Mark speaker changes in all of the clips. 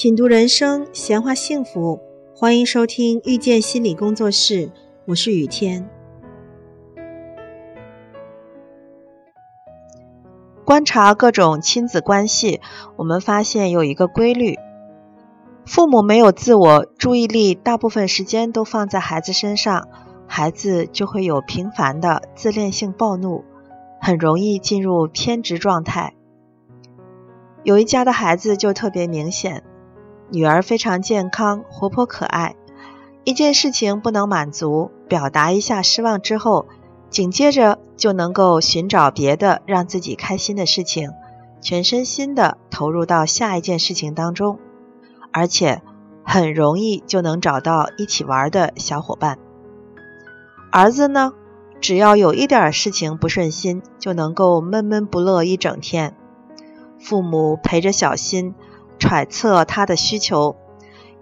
Speaker 1: 品读人生，闲话幸福，欢迎收听遇见心理工作室，我是雨天。观察各种亲子关系，我们发现有一个规律：父母没有自我，注意力大部分时间都放在孩子身上，孩子就会有频繁的自恋性暴怒，很容易进入偏执状态。有一家的孩子就特别明显。女儿非常健康、活泼可爱，一件事情不能满足，表达一下失望之后，紧接着就能够寻找别的让自己开心的事情，全身心的投入到下一件事情当中，而且很容易就能找到一起玩的小伙伴。儿子呢，只要有一点事情不顺心，就能够闷闷不乐一整天，父母陪着小心。揣测他的需求，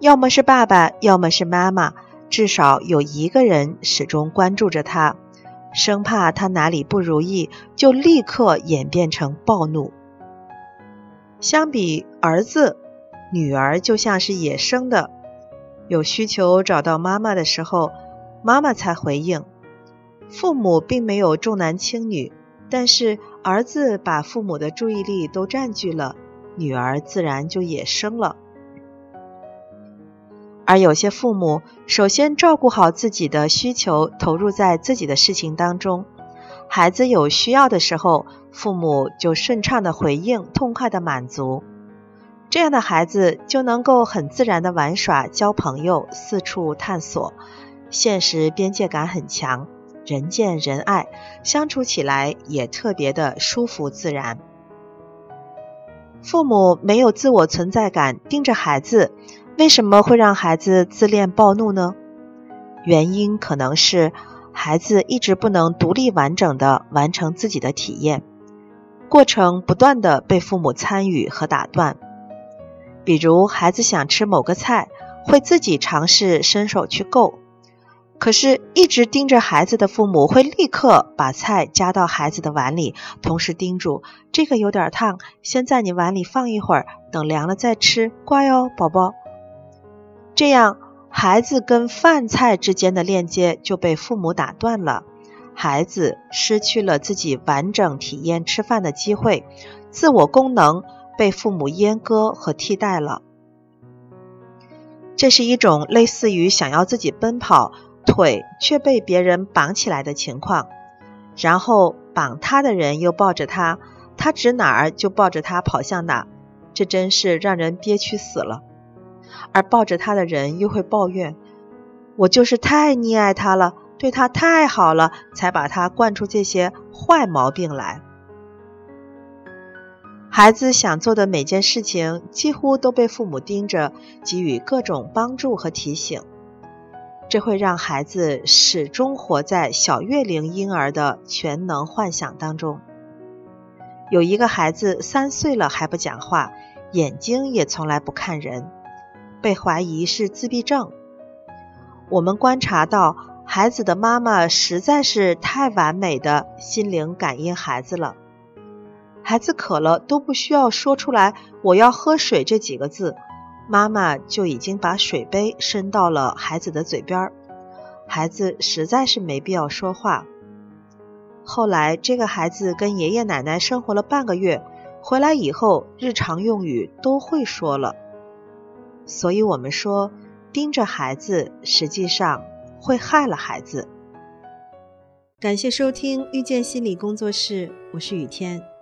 Speaker 1: 要么是爸爸，要么是妈妈，至少有一个人始终关注着他，生怕他哪里不如意，就立刻演变成暴怒。相比儿子，女儿就像是野生的，有需求找到妈妈的时候，妈妈才回应。父母并没有重男轻女，但是儿子把父母的注意力都占据了。女儿自然就也生了，而有些父母首先照顾好自己的需求，投入在自己的事情当中，孩子有需要的时候，父母就顺畅的回应，痛快的满足，这样的孩子就能够很自然的玩耍、交朋友、四处探索，现实边界感很强，人见人爱，相处起来也特别的舒服自然。父母没有自我存在感，盯着孩子，为什么会让孩子自恋暴怒呢？原因可能是孩子一直不能独立完整的完成自己的体验，过程不断的被父母参与和打断。比如孩子想吃某个菜，会自己尝试伸手去够。可是，一直盯着孩子的父母会立刻把菜夹到孩子的碗里，同时叮嘱：“这个有点烫，先在你碗里放一会儿，等凉了再吃，乖哦，宝宝。”这样，孩子跟饭菜之间的链接就被父母打断了，孩子失去了自己完整体验吃饭的机会，自我功能被父母阉割和替代了。这是一种类似于想要自己奔跑。腿却被别人绑起来的情况，然后绑他的人又抱着他，他指哪儿就抱着他跑向哪，这真是让人憋屈死了。而抱着他的人又会抱怨：“我就是太溺爱他了，对他太好了，才把他惯出这些坏毛病来。”孩子想做的每件事情，几乎都被父母盯着，给予各种帮助和提醒。这会让孩子始终活在小月龄婴儿的全能幻想当中。有一个孩子三岁了还不讲话，眼睛也从来不看人，被怀疑是自闭症。我们观察到，孩子的妈妈实在是太完美的心灵感应孩子了。孩子渴了都不需要说出来“我要喝水”这几个字。妈妈就已经把水杯伸到了孩子的嘴边，孩子实在是没必要说话。后来，这个孩子跟爷爷奶奶生活了半个月，回来以后日常用语都会说了。所以，我们说盯着孩子，实际上会害了孩子。感谢收听遇见心理工作室，我是雨天。